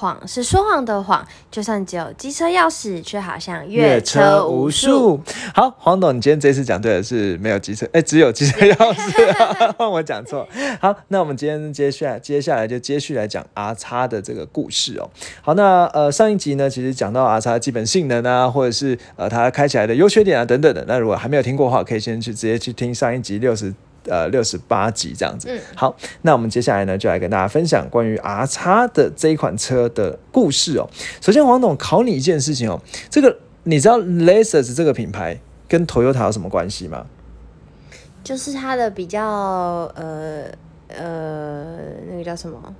谎是说谎的谎，就算只有机车钥匙，却好像越车无数。好，黄董，你今天这次讲对的是没有机车，哎，只有机车钥匙，换我讲错。好，那我们今天接下来接下来就接续来讲 R 叉的这个故事哦。好，那呃上一集呢，其实讲到 R 叉的基本性能啊，或者是呃它开起来的优缺点啊等等的。那如果还没有听过的话，可以先去直接去听上一集六十。呃，六十八集这样子。嗯，好，那我们接下来呢，就来跟大家分享关于 R 叉的这一款车的故事哦。首先，黄董考你一件事情哦，这个你知道 Lexus 这个品牌跟 Toyota 有什么关系吗？就是它的比较呃呃，那个叫什么？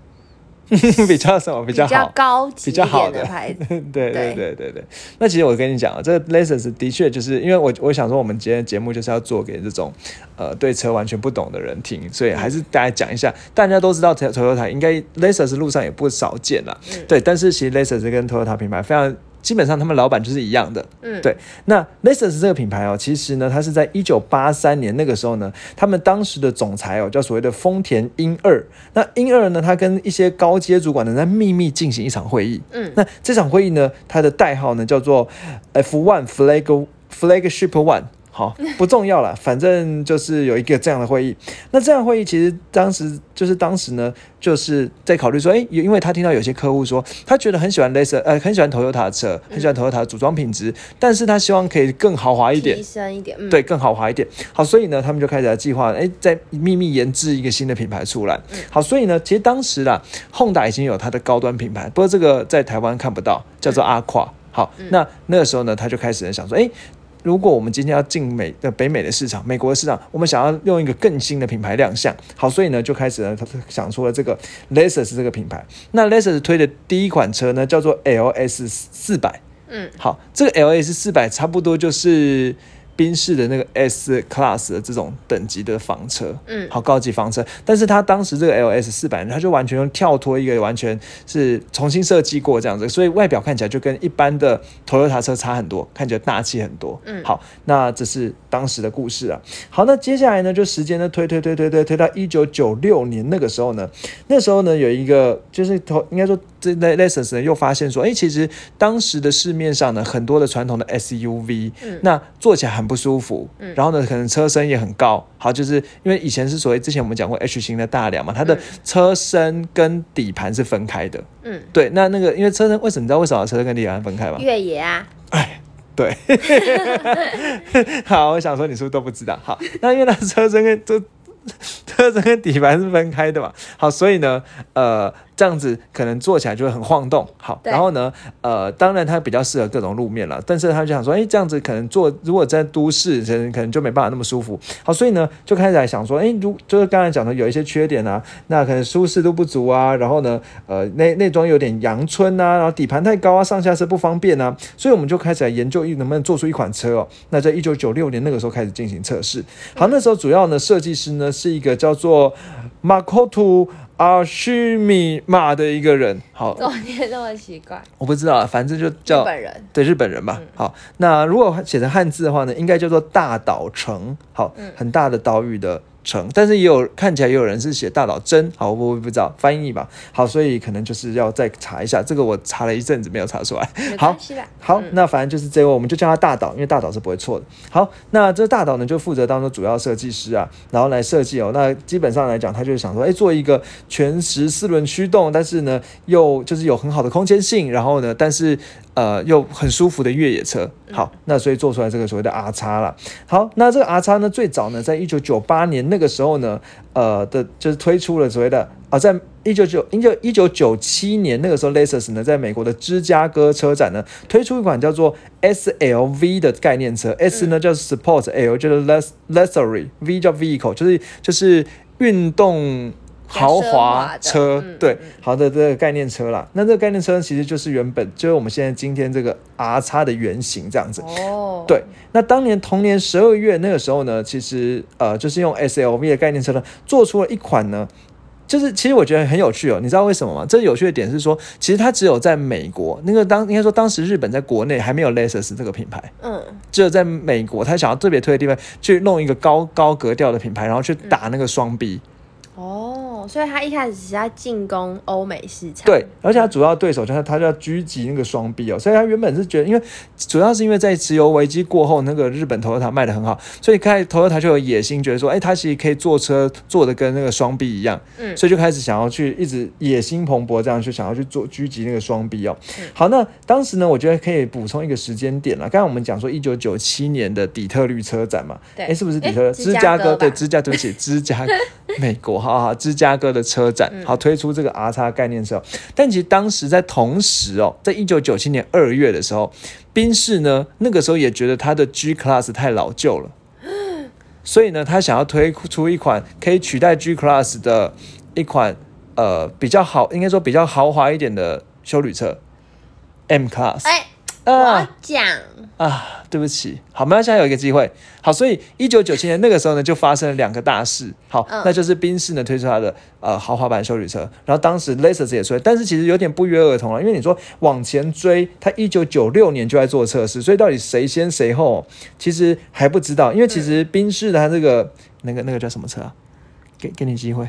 比较什么比较好？高级比较好的牌子。对对对对对。那其实我跟你讲啊，这个 Lexus 的确就是因为我我想说，我们今天节目就是要做给这种呃对车完全不懂的人听，所以还是大家讲一下。大家都知道 Toyota 应该 Lexus 路上也不少见啦，对。但是其实 Lexus 跟 Toyota 品牌非常。基本上他们老板就是一样的，嗯，对。那 Lexus 这个品牌哦，其实呢，它是在一九八三年那个时候呢，他们当时的总裁哦，叫所谓的丰田英二。那英二呢，他跟一些高阶主管呢，在秘密进行一场会议。嗯，那这场会议呢，它的代号呢叫做 F One Flag Flagship One。好，不重要了，反正就是有一个这样的会议。那这样会议其实当时就是当时呢，就是在考虑说，哎，因为他听到有些客户说，他觉得很喜欢 Laser，呃，很喜欢 Toyota 的车，很喜欢 Toyota 的组装品质，但是他希望可以更豪华一点，提升一点，对，更豪华一点。好，所以呢，他们就开始来计划，哎，在秘密研制一个新的品牌出来。好，所以呢，其实当时啦，Honda 已经有它的高端品牌，不过这个在台湾看不到，叫做阿胯。好，那那个时候呢，他就开始想说，哎。如果我们今天要进美的北美的市场，美国的市场，我们想要用一个更新的品牌亮相，好，所以呢就开始呢，他想出了这个 Lexus 这个品牌。那 Lexus 推的第一款车呢，叫做 LS 四百。嗯，好，这个 LS 四百差不多就是。宾士的那个 S Class 的这种等级的房车，嗯，好高级房车，但是它当时这个 LS 四百，它就完全用跳脱一个完全是重新设计过这样子，所以外表看起来就跟一般的 Toyota 车差很多，看起来大气很多。嗯，好，那这是当时的故事啊。好，那接下来呢，就时间呢推推推推推推到一九九六年那个时候呢，那时候呢有一个就是头应该说这 Lexus 呢又发现说，哎，其实当时的市面上呢很多的传统的 SUV，嗯，那做起来很。不舒服，然后呢，可能车身也很高。好，就是因为以前是所谓之前我们讲过 H 型的大梁嘛，它的车身跟底盘是分开的。嗯，对。那那个因为车身为什么你知道为什么车身跟底盘分开吗？越野啊。哎，对。好，我想说你是不是都不知道？好，那因为它车身跟车 车身跟底盘是分开的嘛。好，所以呢，呃。这样子可能坐起来就会很晃动，好，然后呢，呃，当然它比较适合各种路面了，但是他就想说，哎，这样子可能坐如果在都市，可能可能就没办法那么舒服，好，所以呢，就开始来想说，哎，如就是刚才讲的有一些缺点啊，那可能舒适度不足啊，然后呢，呃，内内装有点阳春啊，然后底盘太高啊，上下车不方便啊，所以我们就开始来研究能不能做出一款车哦。那在一九九六年那个时候开始进行测试，好，那时候主要呢设计师呢是一个叫做 Makoto。阿须米马的一个人，好，怎么念那么奇怪？我不知道，反正就叫日本人，对日本人吧。好，那如果写成汉字的话呢，应该叫做大岛城，好，很大的岛屿的。城，但是也有看起来也有人是写大岛真，好，我我不知道翻译吧，好，所以可能就是要再查一下，这个我查了一阵子没有查出来，好，好，那反正就是这位，我们就叫他大岛，因为大岛是不会错的。好，那这大岛呢就负责当做主要设计师啊，然后来设计哦，那基本上来讲，他就是想说，哎，做一个全时四轮驱动，但是呢又就是有很好的空间性，然后呢，但是。呃，又很舒服的越野车，好，那所以做出来这个所谓的 R 叉了。好，那这个 R 叉呢，最早呢，在一九九八年那个时候呢，呃的，就是推出了所谓的啊，在一九九一九一九九七年那个时候，Lexus 呢，在美国的芝加哥车展呢，推出一款叫做 SLV 的概念车，S 呢叫 Sport，L 就是 Luxury，V 叫 Vehicle，就是就是运动。豪华车，对，好的这个概念车啦。那这个概念车其实就是原本就是我们现在今天这个 R 叉的原型这样子。哦，对。那当年同年十二月那个时候呢，其实呃就是用 SLV 的概念车呢，做出了一款呢就是其实我觉得很有趣哦，你知道为什么吗？这有趣的点是说，其实它只有在美国，那个当应该说当时日本在国内还没有 Lexus 这个品牌，嗯，只有在美国，他想要特别推的地方去弄一个高高格调的品牌，然后去打那个双 B。哦，所以他一开始是在进攻欧美市场。对，而且他主要对手就是他就要狙击那个双臂哦，所以他原本是觉得，因为主要是因为在石油危机过后，那个日本 Toyota 卖的很好，所以开 Toyota 就有野心，觉得说，哎，他其实可以坐车坐的跟那个双臂一样，嗯所以就开始想要去一直野心蓬勃，这样去想要去做狙击那个双臂哦。嗯好，那当时呢，我觉得可以补充一个时间点了。刚才我们讲说一九九七年的底特律车展嘛，对哎，是不是底特律？诶芝加哥芝加哥对，芝加对不起，芝加 美国，哈哈，芝加哥的车展，嗯好推出这个 R 叉概念车哦。但其实当时在同时哦，在一九九七年二月的时候，宾士呢那个时候也觉得它的 G Class 太老旧了，所以呢，他想要推出一款可以取代 G Class 的一款呃比较好，应该说比较豪华一点的修旅车 M Class。哎、我要讲，啊，对不起，好，没关系，还有一个机会。好，所以一九九七年那个时候呢，就发生了两个大事。好，嗯那就是宾士呢推出它的呃豪华版修理车，然后当时 Lexus 也出来，但是其实有点不约而同了，因为你说往前追，它一九九六年就在做测试，所以到底谁先谁后，其实还不知道。因为其实宾士的它这个那个那个叫什么车啊？给给你机会，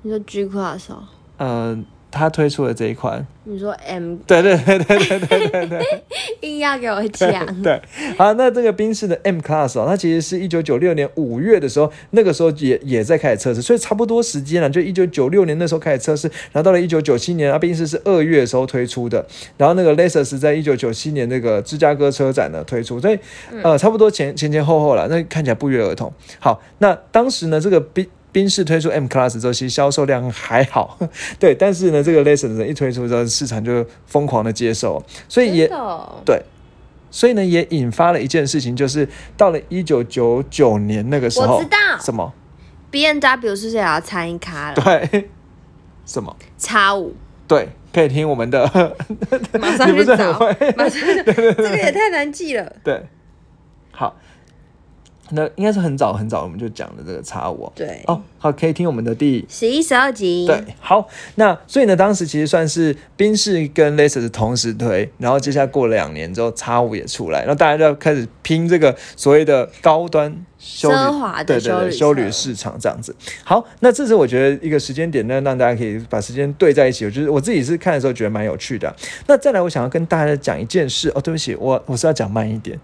你说 G Class 哦，呃，它推出的这一款，你说 M 对对对对对对对对。硬要给我讲，对，好，那这个宾士的 M Class 哦，它其实是一九九六年五月的时候，那个时候也也在开始测试，所以差不多时间了，就一九九六年那时候开始测试，然后到了一九九七年，啊，宾士是二月的时候推出的，然后那个 Lexus 在一九九七年那个芝加哥车展呢推出，所以呃差不多前前前后后了，那看起来不约而同。好，那当时呢这个宾宾士推出 M Class 之后，其实销售量还好，对，但是呢，这个 Lexus 呢一推出之后，市场就疯狂的接受，所以也对，所以呢，也引发了一件事情，就是到了一九九九年那个时候，我知道。什么？B N W 是不是也要参一咖了？对，什么？叉五，对，可以听我们的，马上去 找。马上这个也太难记了。对，好，那应该是很早很早我们就讲的这个叉五哦。对，哦，好，可以听我们的第十一、十二集，对，好，那所以呢，当时其实算是宾士跟 Lexus 同时推，然后接下来过了两年之后，叉五也出来，然后大家就要开始拼这个所谓的高端修旅奢华的对对对修旅市场这样子。好，那这是我觉得一个时间点呢，让大家可以把时间对在一起。我觉得我自己是看的时候觉得蛮有趣的。那再来，我想要跟大家讲一件事哦，对不起，我我是要讲慢一点。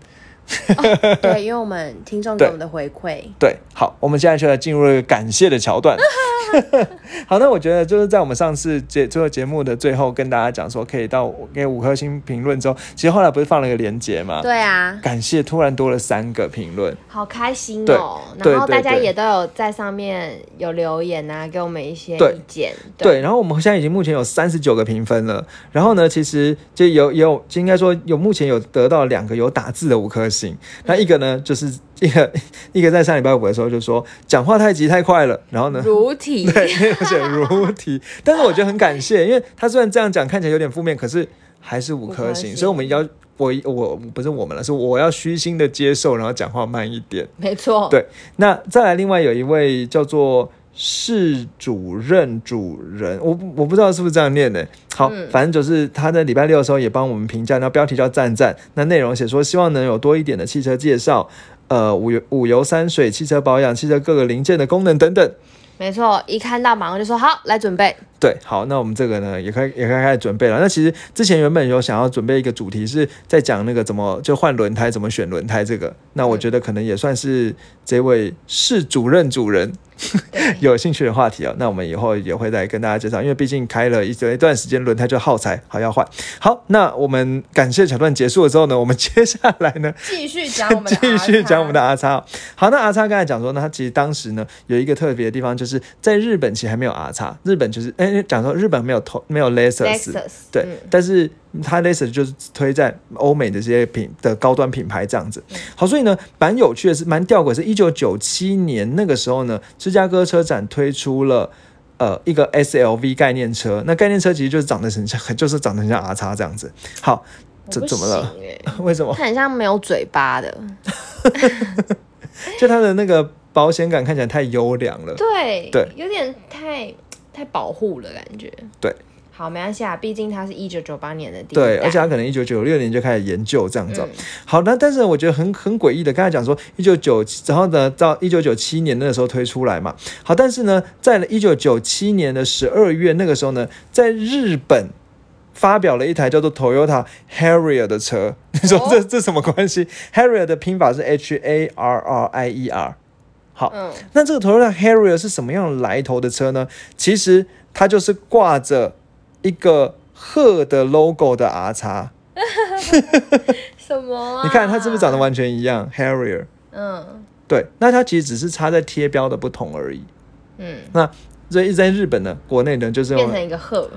对，因为我们听众给我们的回馈，对，好，我们现在就要进入了一个感谢的桥段。好，那我觉得就是在我们上次节最后节目的最后跟大家讲说，可以到给五颗星评论之后，其实后来不是放了一个连接吗？对啊，感谢突然多了三个评论，好开心哦。对然后大家也都有在上面有留言啊，给我们一些意见。对，然后我们现在已经目前有三十九个评分了，然后呢，其实就有有就应该说有目前有得到两个有打字的五颗星，那一个呢就是一个一个在上礼拜五的时候就说讲话太急太快了，然后呢。如题，对，而且如题，但是我觉得很感谢，因为他虽然这样讲看起来有点负面，可是还是五颗星，五颗星所以我们要我我不是我们了，是我要虚心的接受，然后讲话慢一点。没错。对那再来，另外有一位叫做室主任主人，我我不知道是不是这样念的。好，嗯反正就是他在礼拜六的时候也帮我们评价，那标题叫赞赞，那内容写说希望能有多一点的汽车介绍。呃，五油五油三水、汽车保养、汽车各个零件的功能等等。没错，一看到马上就说好，来准备。对，好，那我们这个呢，也可以也可以开始准备了。那其实之前原本有想要准备一个主题，是在讲那个怎么就换轮胎，怎么选轮胎这个。那我觉得可能也算是这位是主任主人 有兴趣的话题哦。那我们以后也会再跟大家介绍，因为毕竟开了一一段时间，轮胎就耗材，好要换。好，那我们感谢桥段结束了之后呢，我们接下来呢，继续讲我们的，继续讲我们的。阿叉。好，那阿叉刚才讲说呢，他其实当时呢有一个特别的地方，就是在日本其实还没有阿叉，日本就是哎讲说日本没有投没有 Lexus，Lexus，对，嗯但是它 Lexus 就是推在欧美的这些品的高端品牌这样子。好，所以呢，蛮有趣的是，蛮吊诡，是一九九七年那个时候呢，芝加哥车展推出了。呃，一个 SLV 概念车，那概念车其实就是长得很像，就是长得很像 R 叉这样子。好，怎怎么了？为什么？它很像没有嘴巴的，就它的那个保险感看起来太优良了。对对有点太太保护了感觉。对。好，没关系啊，毕竟它是一九九八年的第一对，而且他可能一九九六年就开始研究这样子好，那但是我觉得很很诡异的，刚才讲说一九九，然后呢到一九九七年那个时候推出来嘛。好，但是呢，在一九九七年的十二月那个时候呢，在日本发表了一台叫做 Toyota Harrier 的车。你说这、哦这什么关系？Harrier 的拼法是 H A R R I E R。好，嗯，那这个 Toyota Harrier 是什么样来头的车呢？其实它就是挂着一个鹤的 logo 的 R 叉。什么、啊？你看它是不是长得？完全一样？Harrier，嗯对，那它其实只是插在贴标的不同而已。嗯，那所以在日本呢，国内呢就是变成用一个鹤。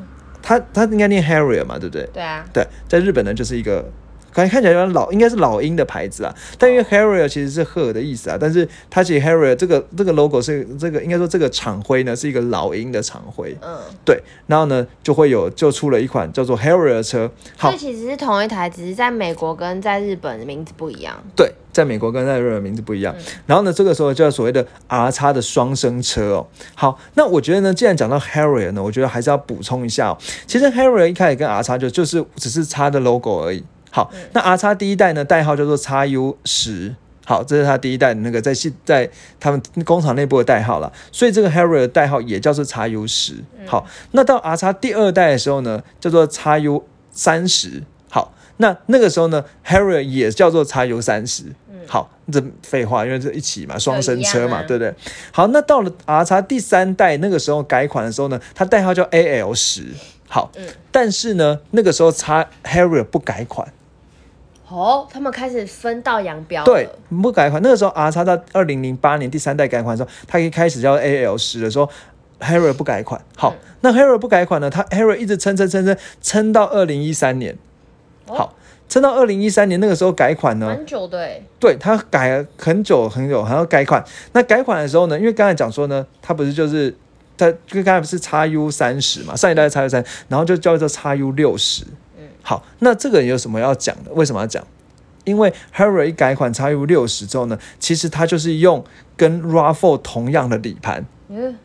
它，它应该念 Harrier 嘛，对不对？对啊，对，在日本呢就是一个。感觉看起来有点老，应该是老鹰的牌子啊。但因为 Harrier 其实是鹤的意思啊，但是它其实 Harrier 这个这个 logo 是这个应该说这个厂徽呢是一个老鹰的厂徽，嗯，对。然后呢就会有就出了一款叫做 Harrier 的车，好这，其实是同一台，只是在美国跟在日本的名字不一样。对，在美国跟在日本名字不一样。嗯然后呢，这个时候叫所谓的 R 叉的双生车哦。好，那我觉得呢，既然讲到 Harrier 呢，我觉得还是要补充一下哦。其实 Harrier 一开始跟 R 叉就就是只是差的 logo 而已。好，那 R 叉第一代呢，代号叫做 x U 十。好，这是它第一代的那个在系在他们工厂内部的代号了，所以这个 Harrier 的代号也叫做 x U 十。好，那到 R 叉第二代的时候呢，叫做 x U 三十。好，那那个时候呢，Harrier 也叫做 x U 三十。好，这废话，因为这一起嘛，双生车嘛，啊对不对？好，那到了 R 叉第三代那个时候改款的时候呢，它代号叫 AL 十。好，嗯但是呢，那个时候叉 Harrier 不改款，哦，他们开始分道扬镳了。对，不改款。那个时候 R 叉到二零零八年第三代改款的时候，它一开始叫 AL 十的时候，Harrier 不改款。好，嗯那 Harrier 不改款呢，它 Harrier 一直撑撑撑撑撑到二零一三年。哦好，撑到二零一三年那个时候改款呢，很久的欸对，它改了很久很久，还要改款。那改款的时候呢，因为刚才讲说呢，它不是就是它就刚才不是 x U 三十嘛，上一代是 x U 三，然后就叫做 x U 六十。嗯好，那这个有什么要讲的？为什么要讲？因为 Harrier 一改款 x U 六十之后呢，其实它就是用跟 RAV4 同样的底盘，嗯，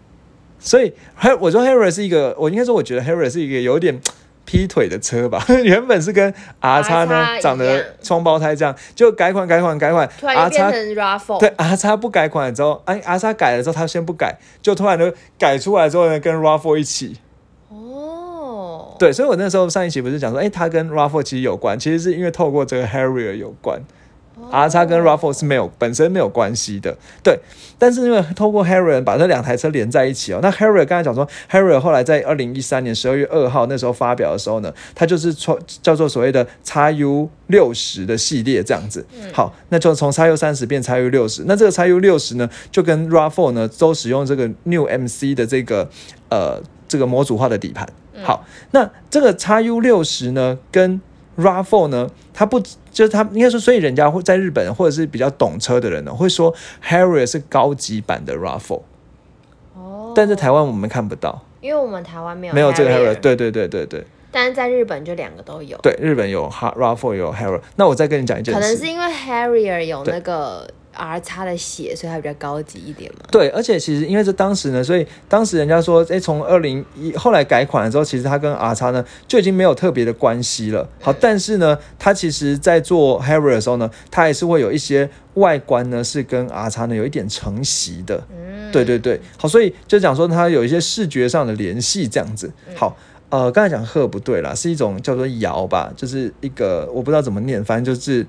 所以 Har 我说 Harrier 是一个，我应该说我觉得 Harrier 是一个有点。劈腿的车吧，原本是跟 R 叉呢长得双胞胎这样，就改款改款改款，R 突然变成 Raffle。对，R 叉不改款之后，哎，R 叉改了之后，他先不改，就突然就改出来之后呢，跟 RAV4 一起。哦，对，所以我那时候上一期不是讲说，哎，它跟 RAV4 其实有关，其实是因为透过这个 Harrier 有关。R 叉跟 RAV4 是没有本身没有关系的，对。但是因为透过 Harrier 把这两台车连在一起哦，那 Harrier 刚才讲说，Harrier 后来在二零一三年十二月二号那时候发表的时候呢，它就是从叫做所谓的 x U 六十的系列这样子。好，那就从 x U 三十变 x U 六十，那这个 x U 六十呢，就跟 RAV4 呢都使用这个 New MC 的这个呃这个模组化的底盘。好，那这个 x U 六十呢，跟 RAV4 呢，它不就是它应该说，所以人家会在日本或者是比较懂车的人呢，会说 Harrier 是高级版的 RAV4，哦，但在台湾我们看不到，因为我们台湾没有没有这个 Harrier。对对对对对。但是在日本就两个都有。对，日本有 Ha- RAV4 有 Harrier。那我再跟你讲一件事，可能是因为 Harrier 有那个 R 叉的血，所以它比较高级一点嘛。对，而且其实因为这当时呢，所以当时人家说，哎，从二零一后来改款了之后，其实它跟 R 叉呢就已经没有特别的关系了。好，但是呢，它其实在做 Harrier 的时候呢，它还是会有一些外观呢是跟 R 叉呢有一点承袭的。嗯，对对对，好，所以就讲说它有一些视觉上的联系这样子。好，呃，刚才讲鹤不对啦，是一种叫做摇吧，就是一个我不知道怎么念，反正就是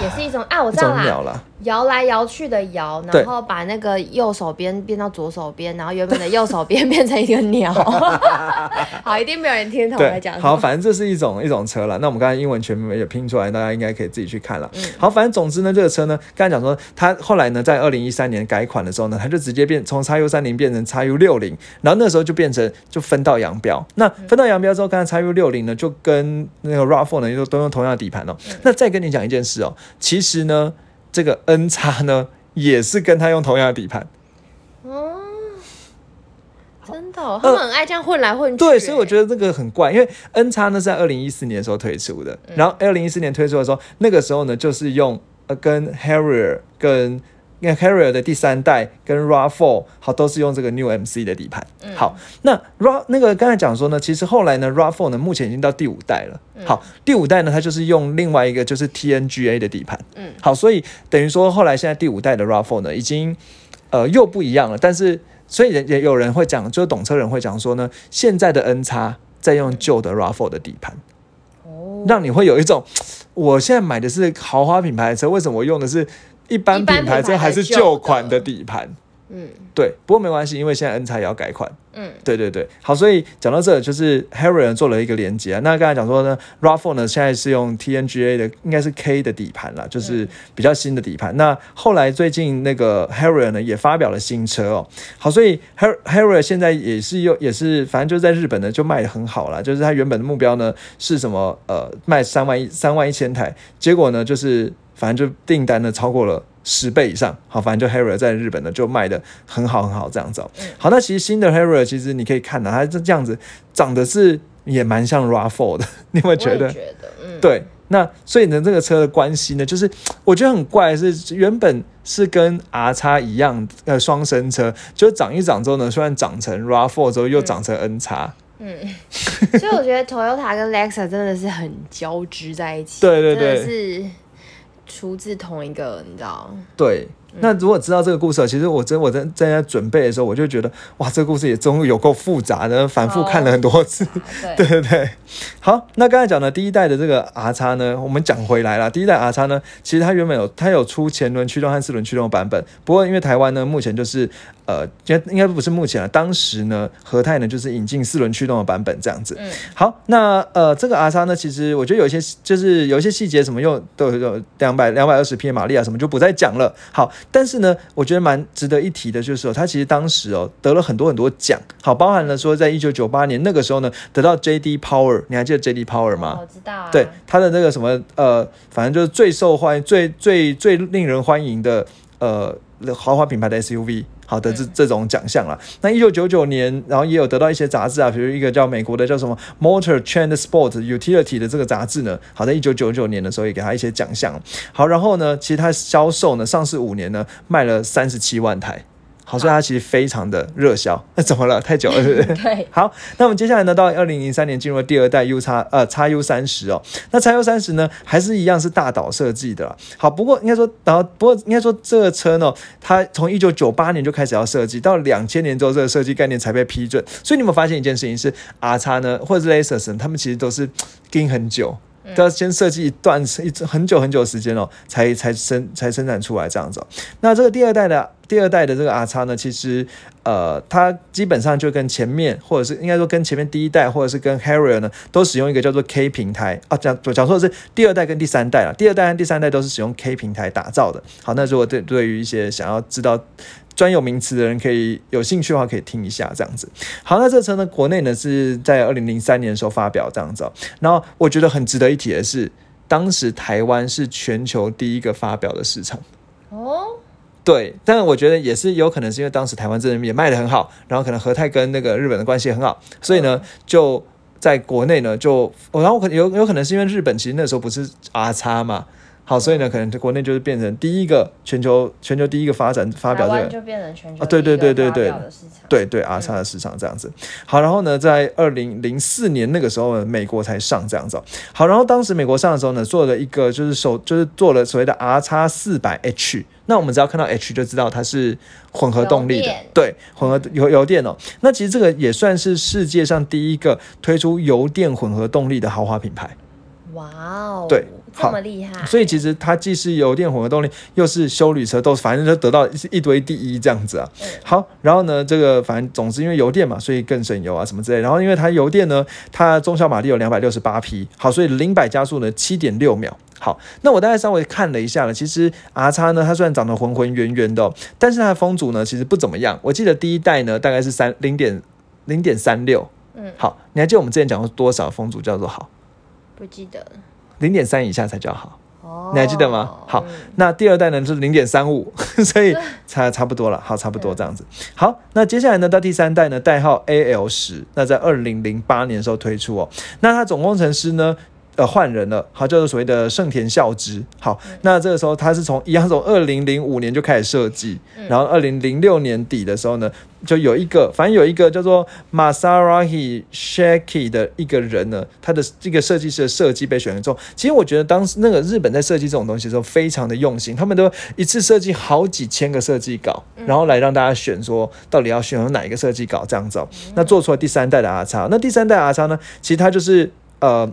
也是一种啊，我知道啦，鸟啦。摇来摇去的摇，然后把那个右手边变到左手边，然后原本的右手边变成一个鸟。好，一定没有人听懂我在讲，什好，反正这是一种一种车了。那我们刚才英文全拼出来，大家应该可以自己去看了。嗯好，反正总之呢，这个车呢，刚才讲说，它后来呢，在二零一三年改款的时候呢，它就直接变从 x U 三零变成 x U 六零，然后那时候就变成就分道扬镳。那分道扬镳之后，刚才 x U 六零呢，就跟那个 RAV4 呢，都都用同样的底盘哦。那再跟你讲一件事哦，其实呢，这个 N 叉呢，也是跟它用同样的底盘。哦，真的哦、他们很爱这样混来混去。对，所以我觉得得这个很怪，因为 N 叉呢是在二零一四年的时候推出的，嗯然后二零一四年推出的时候，那个时候呢就是用呃跟 Harrier 跟那 Carrier 的第三代跟 RAV4 好都是用这个 New MC 的底盘。好，那 RA 那个刚才讲说呢，其实后来呢 RAV4 呢目前已经到第五代了。好，第五代呢它就是用另外一个就是 TNGA 的底盘。嗯，好，所以等于说后来现在第五代的 RAV4 呢已经呃又不一样了，但是所以也也有人会讲，就是懂车人会讲说呢，现在的 N 叉在用旧的 RAV4 的底盘。哦，让你会有一种，我现在买的是豪华品牌的车，为什么我用的是一般品牌车品牌的还是旧旧款的的底盘？嗯对，不过没关系，因为现在 N 叉也要改款。嗯对对对，好，所以讲到这，就是 Harrier 做了一个连接啊。那刚才讲说呢，RAV4 呢现在是用 TNGA 的，应该是 K 的底盘啦，就是比较新的底盘。那后来最近那个 Harrier 呢也发表了新车哦，好，所以 Har Harrier 现在也是用也是，反正就在日本呢就卖的很好啦。就是它原本的目标呢是什么？呃，卖三万一三万一千台，结果呢就是反正就订单呢超过了。十倍以上，好，反正就 Harrier 在日本呢就卖的很好很好这样子、哦。好，那其实新的 Harrier 其实你可以看到，它这这样子长得是也蛮像 RAV4 的，你有没有觉得？觉得，嗯，对，那所以呢，这个车的关系呢，就是我觉得很怪的是，原本是跟 R 叉一样，呃，双生车，就长一长之后呢，虽然长成 RAV4 之后又长成 N 叉、嗯所以我觉得 Toyota 跟 Lexus 真的是很交织在一起，对对对是出自同一个，你知道？对。那如果知道这个故事，其实我真我在在在准备的时候，我就觉得哇，这个故事也终于有够复杂的，反复看了很多次。对对对对，好，那刚才讲的第一代的这个 R 叉呢，我们讲回来了。第一代 R 叉呢，其实它原本有它有出前轮驱动和四轮驱动的版本，不过因为台湾呢目前就是呃，应该应该不是目前了，当时呢和泰呢就是引进四轮驱动的版本这样子。嗯好，那呃这个 R 叉呢，其实我觉得有一些就是有一些细节什么用都有有两百两百二十匹马力啊什么就不再讲了。好，但是呢，我觉得蛮值得一提的，就是说它其实当时哦得了很多很多奖，好，包含了说在一九九八年那个时候呢得到 JD Power，你还记得 JD Power 吗？哦我知道啊，对，他的那个什么呃，反正就是最受欢迎、最最最令人欢迎的呃豪华品牌的 SUV。好的，这这种奖项啦。那一九九九年，然后也有得到一些杂志啊，比如一个叫美国的叫什么 Motor Trend Sport Utility 的这个杂志呢，好，在一九九九年的时候也给他一些奖项。好，然后呢，其实他销售呢，上市五年呢，卖了三十七万台。好，所以它其实非常的热销。那怎么了？太久了，是不是？对，好，那我们接下来呢，到二零零三年进入了第二代 U 叉呃叉 U 三十哦。那叉 U 三十呢，还是一样是大岛设计的啦。好，不过应该说，然后不过应该说这个车呢，它从一九九八年就开始要设计，到两千年之后，这个设计概念才被批准。所以你有没有发现一件事情是 R 叉呢，或者是 Lexus，呢他们其实都是盯很久。都要先设计一段一很久很久时间哦，才才生才生产出来这样子、哦。那这个第二代的第二代的这个 R 叉呢，其实呃，它基本上就跟前面或者是应该说跟前面第一代或者是跟 Harrier 呢，都使用一个叫做 K 平台啊，讲讲说的是第二代跟第三代啊，第二代和第三代都是使用 K 平台打造的。好，那如果对对于一些想要知道。专有名词的人可以有兴趣的话，可以听一下这样子。好，那这车呢，国内呢是在二零零三年的时候发表这样子、哦。然后我觉得很值得一提的是，当时台湾是全球第一个发表的市场。哦，对，但是我觉得也是有可能是因为当时台湾真的也卖的很好，然后可能和泰跟那个日本的关系也很好，所以呢就在国内呢就，然后可有有可能是因为日本其实那时候不是 R 叉嘛。好，所以呢，可能国内就是变成第一个全球全球第一个发展发表这个就变成全球啊对对对对对对对 R 叉的市场这样子。好，然后呢，在二零零四年那个时候呢，美国才上这样子哦。好，然后当时美国上的时候呢，做了一个就是手就是做了所谓的 R 叉四百 H。那我们只要看到 H 就知道它是混合动力的，对，混合油油电哦。那其实这个也算是世界上第一个推出油电混合动力的豪华品牌。哇哦，对这么厉害，所以其实它既是油电混合动力，又是修旅车，都反正就得到一堆第一这样子啊。好，然后呢，这个反正总之因为油电嘛，所以更省油啊什么之类。然后因为它油电呢，它中小马力有两百六十八匹，好，所以零百加速呢七点六秒。好，那我大概稍微看了一下了，其实 R 叉呢，它虽然长得浑浑圆圆的、哦，但是它的风阻呢其实不怎么样。我记得第一代呢大概是三零点零点三六。嗯，好，你还记得我们之前讲过多少风阻叫做好？不记得了。零点三以下才叫好。哦，你还记得吗？好嗯，那第二代呢是零点三五，所以差差不多了，好，差不多这样子。好，那接下来呢到第三代呢，代号 AL 十，那在二零零八年的时候推出哦。那它总工程师呢，呃换人了，好，叫做所谓的盛田孝之。好，那这个时候他是从一样从二零零五年就开始设计，然后二零零六年底的时候呢，就有一个反正有一个叫做 Masarahi Shaki 的一个人呢，他的这个设计师的设计被选中。其实我觉得当时那个日本在设计这种东西的时候非常的用心，他们都一次设计好几千个设计稿，然后来让大家选说到底要选用哪一个设计稿这样子、哦。那做出了第三代的 R 叉，那第三代 R 叉呢，其实它就是呃。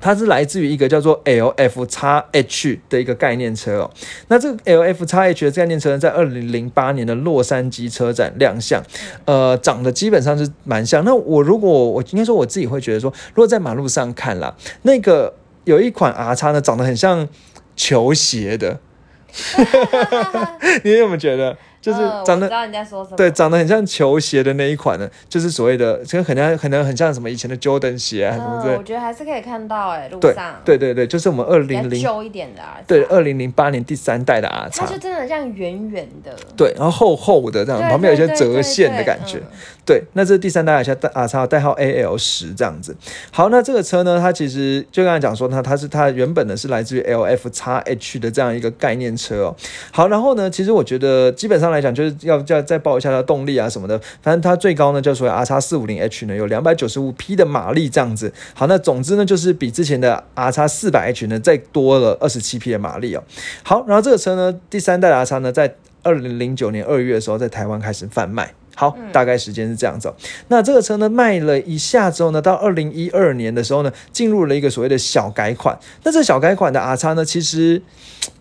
它是来自于一个叫做 LF 叉 H 的一个概念车哦。那这个 LF 叉 H 的概念车呢，在二零零八年的洛杉矶车展亮相，呃，长得基本上是蛮像。那我如果我应该说我自己会觉得说，如果在马路上看啦，那个有一款 R 叉呢，长得很像球鞋的，你有没有觉得？就是长得知道你在说什么。对，长得很像球鞋的那一款呢，就是所谓的，这个可能可能很像什么以前的 Jordan 鞋啊，什么之类嗯，我觉得还是可以看到哎，路对上对对对，就是我们二零零旧一点的啊，对二零零八年第三代的 R 叉它就，真的像圆圆的，对，然后厚厚的这样，旁边有一些对对折线的感觉。对对，那这是第三代 R 叉代 R 叉代号 AL 十这样子。好，那这个车呢，它其实就刚才讲说它它是它原本呢是来自于 LF 叉 H 的这样一个概念车哦。好，然后呢，其实我觉得基本上来讲，就是要再再报一下它的动力啊什么的。反正它最高呢，就所谓 R 叉四五零 H 呢有两百九十五匹的马力这样子。好，那总之呢，就是比之前的 R 叉四百 H 呢再多了二十七匹的马力哦。好，然后这个车呢，第三代的 R 叉呢，在二零零九年二月的时候，在台湾开始贩卖。好，大概时间是这样子、哦。那这个车呢，卖了一下之后呢，到二零一二年的时候呢，进入了一个所谓的小改款。那这小改款的 R 叉呢，其实，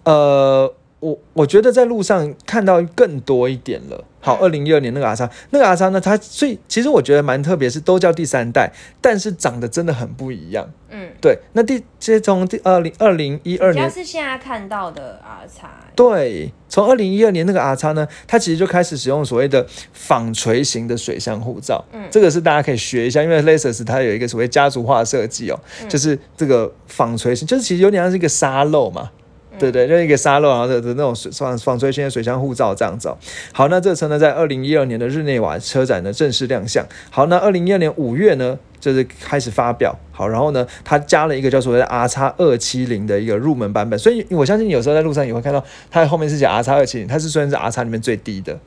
呃，我我觉得在路上看到更多一点了。好，二零一二年那个 R 叉，那个 R 叉呢，它所以其实我觉得蛮特别，是都叫第三代，但是长得真的很不一样。嗯，对，那第其实从第二零二零一二年是现在看到的 R 叉，对，从二零一二年那个 R 叉呢，它其实就开始使用所谓的纺锤型的水箱护罩。嗯，这个是大家可以学一下，因为 Lexus 它有一个所谓家族化的设计哦，就是这个纺锤型，就是其实有点像是一个沙漏嘛。对对，就一个沙漏，然后的的那种水纺纺锤型的水箱护罩这样子哦。好，那这车呢，在二零一二年的日内瓦车展呢正式亮相。好，那二零一二年五月呢，就是开始发表。好，然后呢，它加了一个叫所谓的 R 叉二七零的一个入门版本，所以我相信你有时候在路上也会看到它后面是写 R 叉二七零，它是虽然是 R 叉里面最低的。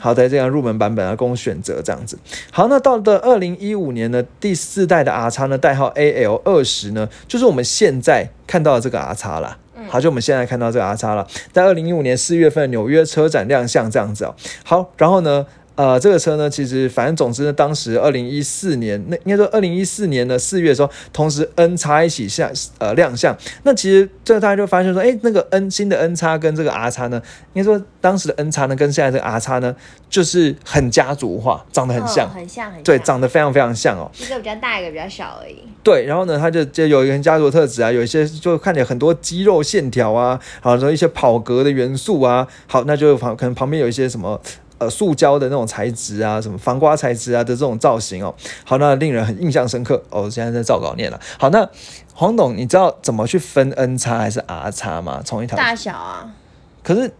好在这样入门版本啊供选择这样子。好，那到了二零一五年呢，第四代的 R 叉呢，代号 AL 二十呢，就是我们现在看到的这个 R 叉啦。好，就我们现在看到这个 R 叉了，在二零一五年四月份纽约车展亮相这样子哦。好，然后呢，呃，这个车呢，其实反正总之呢，当时二零一四年，那应该说二零一四年的四月的时候，同时 N 叉一起下呃亮相。那其实这个大家就发现说，哎，那个 N 新的 N 叉跟这个 R 叉呢，应该说当时的 N 叉呢跟现在这个 R 叉呢，就是很家族化，长得很像，嗯很像，很像，对，长得非常非常像哦。一个比较大，一个比较小而已。对，然后呢，它就就有一个家族的特质啊，有一些就看起来很多肌肉线条啊，好，然后一些跑格的元素啊，好，那就旁可能旁边有一些什么呃塑胶的那种材质啊，什么防刮材质啊的这种造型哦，好，那令人很印象深刻哦。现在在照稿念了，好，那黄董，你知道怎么去分 N 叉还是 R 叉吗？从一条，大小啊，可是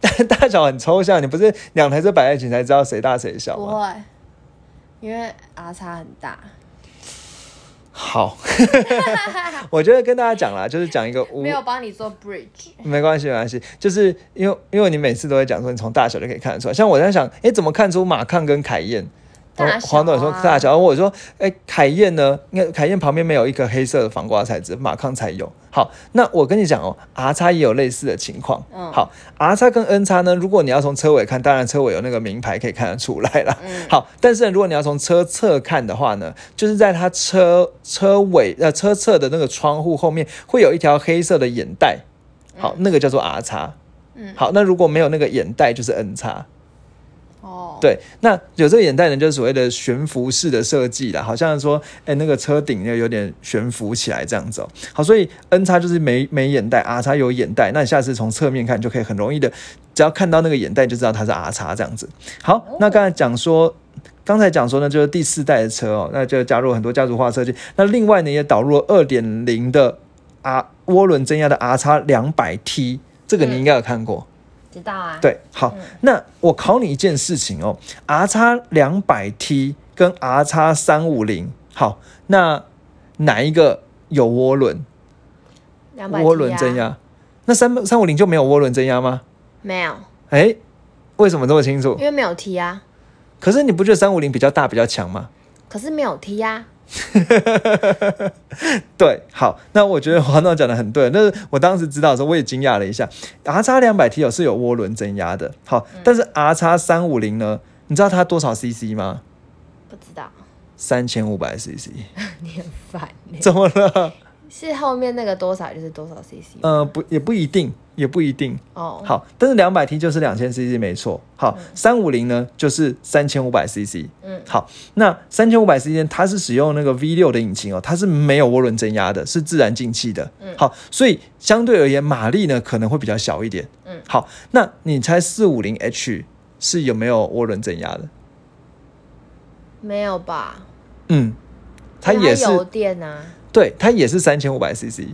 大小很抽象，你不是两台车摆在一起才知道谁大谁小吗？不会，因为 R 叉很大。好，我觉得跟大家讲啦，就是讲一个 无没有帮你做 bridge，没关系，没关系，就是因为因为你每次都会讲说你从大小就可以看得出来，像我在想，哎，怎么看出马抗跟凯宴？黄董说大小，我说，哎，凯宴呢？因为凯宴旁边没有一个黑色的防刮材质，马康才有。好，那我跟你讲哦，R 叉也有类似的情况。嗯好，R 叉跟 N 叉呢，如果你要从车尾看，当然车尾有那个名牌可以看得出来啦。嗯好，但是呢如果你要从车侧看的话呢，就是在它车车尾呃车侧的那个窗户后面会有一条黑色的眼带。好，那个叫做 R 叉。嗯好，那如果没有那个眼带，就是 N 叉。哦，对，那有这个眼袋呢，就是所谓的悬浮式的设计啦，好像说，哎、那个车顶呢有点悬浮起来这样子哦。好，所以 N 叉就是没没眼袋，R 叉有眼袋，那你下次从侧面看就可以很容易的，只要看到那个眼袋就知道它是 R 叉这样子。好，那刚才讲说。刚才讲说呢，就是第四代的车哦，那就加入很多家族化设计。那另外呢，也导入了二点零的 R 涡轮增压的 R 叉两百 T，这个你应该有看过。知道啊。，对，好，那我考你一件事情哦，R 叉两百 T 跟 R 叉三五零，好，那哪一个有涡轮？涡轮增压？那三三五零就没有涡轮增压吗？没有，哎，为什么这么清楚因？为没有 T 啊，可是你不觉得三五零比较大比较强吗？可是没有 T 啊，对，好，那我觉得黄总讲的很对。那是我当时知道的时候，我也惊讶了一下。R 叉两百 T 有是有涡轮增压的，好，但是 R 叉三五零呢？你知道它多少 CC 吗？不知道，三千五百 CC，你很烦呢。怎么了？是后面那个多少就是多少 CC 呃，不，也不一定，也不一定。哦，好，但是两百 T 就是两千 CC 没错。好，三五零呢就是三千五百 CC。嗯，好，那三千五百 CC 它是使用那个 V 六的引擎哦，它是没有涡轮增压的，是自然进气的。嗯好，所以相对而言马力呢可能会比较小一点。嗯，好，那你猜四五零 H 是有没有涡轮增压的？没有吧？嗯，它也是油电啊，对，它也是三千五百 CC，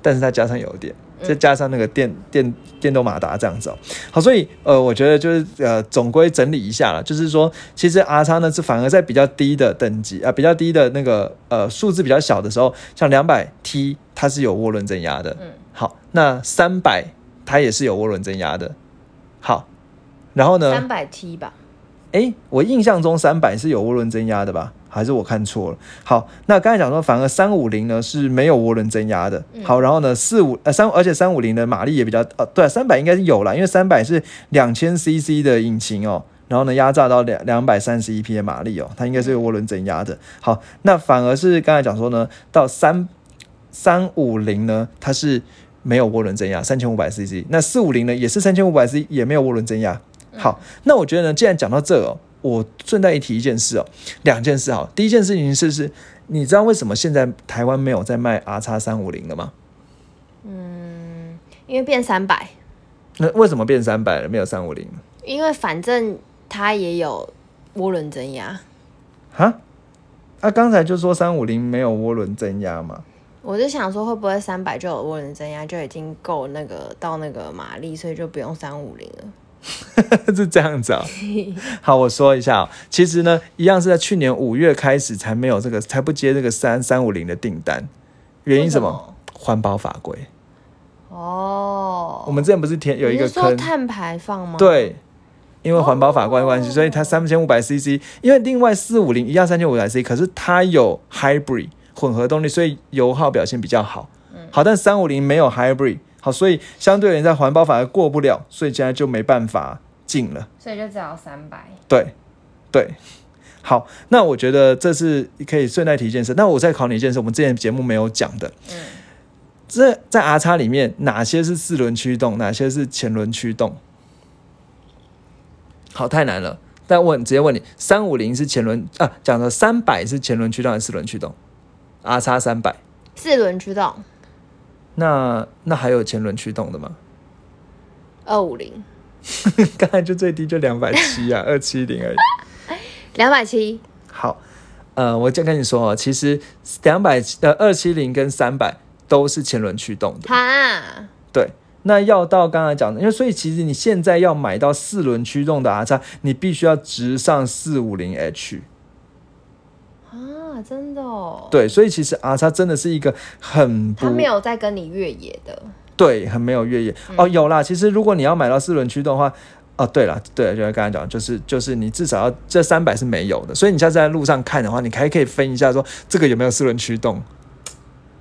但是它加上油电，嗯。再加上那个电电电动马达这样子哦。好，所以呃，我觉得就是呃，总归整理一下了，就是说，其实 R 叉呢是反而在比较低的等级啊、比较低的那个呃数字比较小的时候，像两百 T 它是有涡轮增压的，嗯，好，那三百它也是有涡轮增压的，好，然后呢？三，百 T 吧，哎，我印象中三百是有涡轮增压的吧？还是我看错了？好，那刚才讲说，反而三五零呢是没有涡轮增压的。嗯好，然后呢，四五呃三，而且三五零的马力也比较呃，对、啊，三百应该是有啦，因为三百是两千 CC 的引擎哦，然后呢压榨到两两百三十一匹的马力哦，它应该是有涡轮增压的。好，那反而是刚才讲说呢，到三三五零呢，它是没有涡轮增压，三千五百 CC。那四五零呢，也是三千五百 CC，也没有涡轮增压。好，那我觉得呢，既然讲到这哦，我顺带一提一件事哦，两件事好。第一件事情是是，你知道为什么现在台湾没有在卖 R 叉三五零了吗？嗯因为变三百，那为什么变三百了，没有三五零？因为反正它也有涡轮增压，哈？啊，刚才就说三五零没有涡轮增压嘛？我就想说会不会三百就有涡轮增压就已经够那个到那个马力，所以就不用三五零了。是这样子啊、好，我说一下、哦，其实呢，一样是在去年五月开始才没有这个，才不接这个三三五零的订单。原因什么？环保法规。哦，我们之前不是填有一个坑，碳排放吗？，对，因为环保法规的关系，哦所以它三千五百 CC，因为另外四五零一样三千五百 CC，可是它有 hybrid 混合动力，所以油耗表现比较好。好，但三五零没有 hybrid，好，所以相对而言在环保法而过不了，所以现在就没办法进了。所以就只要三百。对，对。好，那我觉得这是可以顺带提一件事。那我再考你一件事，我们之前节目没有讲的。嗯，这在 R 叉里面，哪些是四轮驱动，哪些是前轮驱动？好，太难了。但问直接问你，三五零是前轮啊？讲的三百是前轮驱动还是四轮驱动？R 叉三百，四轮驱动，那那还有前轮驱动的吗？二五零，刚才就最低就两百七啊，二七零而已。两百七。好，呃，我就跟你说哦，其实两百呃二七零跟三百都是前轮驱动的。哈，对，那要到刚才讲的，因为所以其实你现在要买到四轮驱动的 R 叉，你必须要直上四五零 H。啊，真的哦。，对，所以其实 R 叉真的是一个很不他没有在跟你越野的。对，很没有越野、哦。有啦，其实如果你要买到四轮驱动的话。哦，对了，对，就是刚才讲，就是就是你至少要这三百是没有的，所以你下次在路上看的话，你还可以分一下说这个有没有四轮驱动。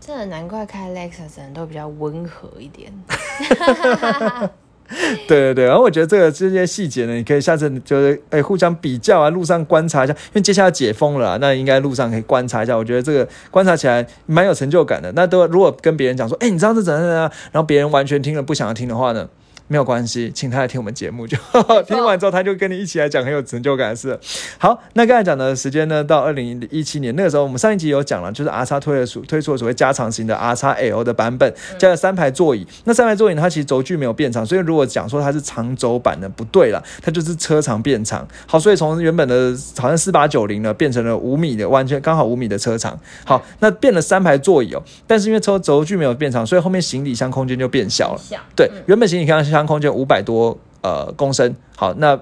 真的难怪开 Lexus 的人都比较温和一点。对对对，然后我觉得这个这些细节呢，你可以下次就是哎互相比较啊，路上观察一下，因为接下来解封了，那应该路上可以观察一下。我觉得这个观察起来蛮有成就感的。那都如果跟别人讲说，哎，你知道这怎样怎样，然后别人完全听了不想要听的话呢？没有关系，请他来听我们节目就好。听完之后，他就跟你一起来讲很有成就感的事。好，那刚才讲的时间呢，到二零一七年那个时候，我们上一集有讲了，就是 R 叉推了所推出了所谓加长型的 R 叉 L 的版本，加了三排座椅。那三排座椅呢，它其实轴距没有变长，所以如果讲说它是长轴版的，不对了，它就是车长变长。好，所以从原本的好像四八九零呢，变成了五米的，完全刚好五米的车长。好，那变了三排座椅哦，但是因为车轴距没有变长，所以后面行李箱空间就变小了。对，原本行李箱箱空间五百多呃公升，好，那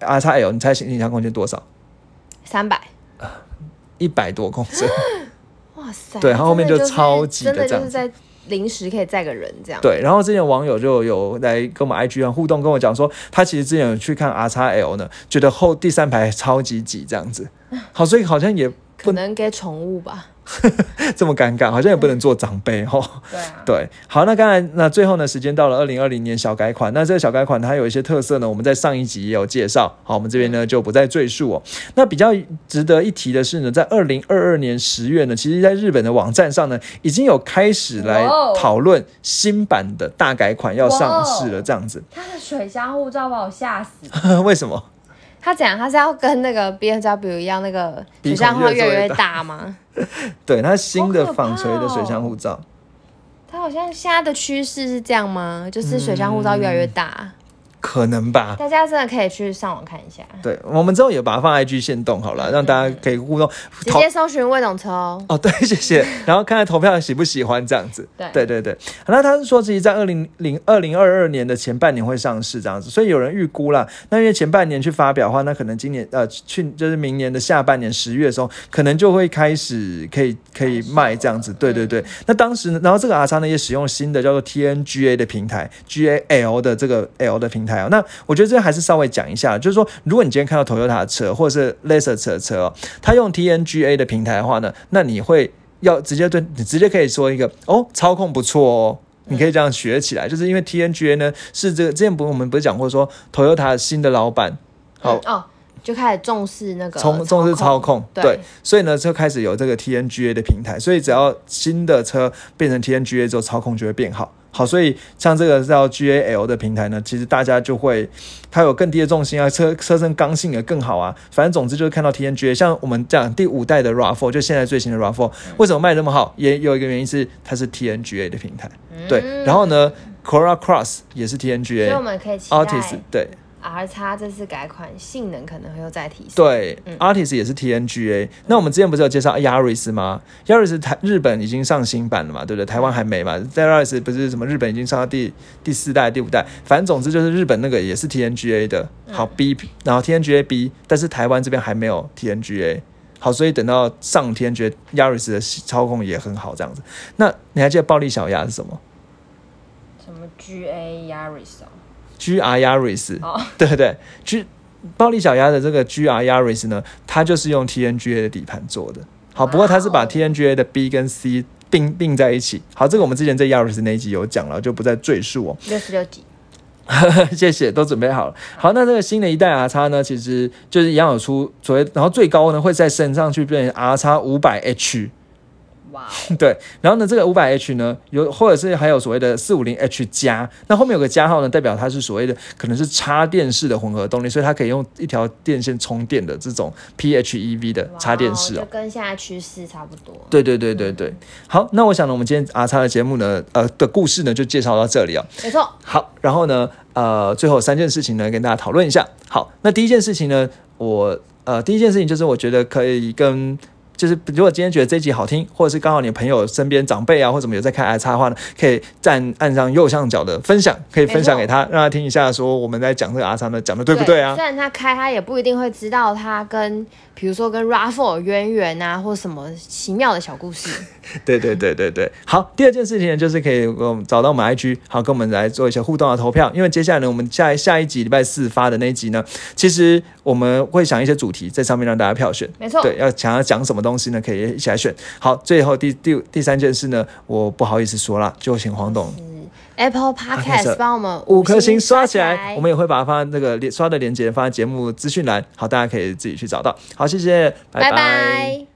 R 叉 L 你猜行李箱空间多少？三百。一百多公升。哇 哇塞，对它后面就超级的真的这样子就是在临时可以载个人这样。对，然后之前网友就有来跟我们 IG 上互动，跟我讲说，他其实之前有去看 R 叉 L 呢，觉得后第三排超级挤这样子。好，所以好像也可能给宠物吧。这么尴尬，好像也不能做长辈哦。对啊，对，好，那刚才那最后呢，时间到了二零二零年小改款，那这个小改款它有一些特色呢，我们在上一集也有介绍，好，我们这边呢就不再赘述哦。那比较值得一提的是呢，在二零二二年十月呢，其实在日本的网站上呢，已经有开始来讨论新版的大改款要上市了，这样子，它的水箱护照把我吓死。为什么？他讲他是要跟那个 B N W 一样，那个水箱会越来越大大吗？对，他新的纺锤的水箱哦护罩。它好像现在的趋势是这样吗？就是水箱护罩越来越大，可能吧，大家真的可以去上网看一下，对，我们之后也把它放在 IG 线动好了，让大家可以互动。直接搜寻魏董车哦。哦，对，谢谢。然后看看投票喜不喜欢这样子。对对对对。那他是说，其实在二零零二零二二年的前半年会上市这样子，所以有人预估啦。那因为前半年去发表的话，那可能今年呃去就是明年的下半年十月的时候，可能就会开始可以可以卖这样子。对对对。那当时呢，然后这个阿叉呢也使用新的叫做 TNGA 的平台，GAL 的这个 L 的平台那我觉得这还是稍微讲一下，就是说，如果你今天看到 Toyota 的车或者是 Lexus 的车哦，它用 TNGA 的平台的话呢，那你会要直接对你直接可以说一个哦，操控不错哦。你可以这样学起来，就是因为 TNGA 呢是这个之前不我们不是讲过说 Toyota 新的老板好哦，就开始重视那个重重视操控，对对，所以呢就开始有这个 TNGA 的平台，所以只要新的车变成 TNGA 之后，操控就会变好。好，所以像这个叫 GAL 的平台呢，其实大家就会它有更低的重心啊，车车身刚性也更好啊。反正总之就是看到 TNGA，像我们讲第五代的 RAV4，就现在最新的 RAV4，为什么卖得那么好？也有一个原因是它是 TNGA 的平台，对。然后呢，Corolla Cross 也是所以我 TNGA。们可以期待 Altis 对 R 叉这次改款性能可能会又再提升。对、嗯 a r t i s 也是 TNGA。那我们之前不是有介绍 Yaris 吗？Yaris 台日本已经上新版了嘛，对不对？台湾还没嘛。在 Yaris 不是什么日本已经上到第第四代、第五代，反正总之就是日本那个也是 TNGA 的，好 B，然后 TNGA B，但是台湾这边还没有 TNGA。好，所以等到上天，觉得 Yaris 的操控也很好，这样子。那你还记得暴力小鸭是什么什么 G A Yaris 哦？？GR Yaris，、哦 对对对，G 暴力小鸭的这个 GR Yaris 呢，它就是用 TNGA 的底盘做的。好，不过它是把哇哦 TNGA 的 B 跟 C 并并在一起。好，这个我们之前在 Yaris 那一集有讲了，就不再赘述哦。六十六级。谢谢，都准备好了。好，那这个新的一代 R 叉呢，其实就是一样有出所谓，然后最高呢会再升上去变成 R 叉五百 H。对，然后呢，这个五百 H 呢，有或者是还有所谓的四五零 H 加，那后面有个加号呢，代表它是所谓的可能是插电式的混合动力，所以它可以用一条电线充电的这种 PHEV 的插电式哦。跟现在趋势差不多。对对对对对，好，那我想呢，我们今天阿叉的节目呢，呃的故事呢，就介绍到这里哦。没错，好，然后呢，呃，最后三件事情呢，跟大家讨论一下。好，那第一件事情呢，我呃，第一件事情就是我觉得可以跟。就是如果今天觉得这一集好听，或者是刚好你朋友身边长辈啊，或者什么有在看 i 叉的话呢，可以站按上右上角的分享，可以分享给他，让他听一下，说我们在讲这个 R 叉呢，讲的对不对啊？虽然他开，他也不一定会知道他跟，比如说跟 Raffle 有渊源啊，或什么奇妙的小故事。对对对对对，好，第二件事情呢，就是可以给我们找到我们 IG，好跟我们来做一些互动的投票。因为接下来呢，我们下下一集礼拜四发的那一集呢，其实我们会想一些主题在上面让大家票选。没错，对，要想要讲什么东西呢，可以一起来选。好，最后第第第三件事呢，我不好意思说了，就请黄董 Apple Podcast 帮我们五颗星刷起起来，我们也会把它放在那个连刷的链接放在节目资讯栏，好，大家可以自己去找到。好，谢谢，拜拜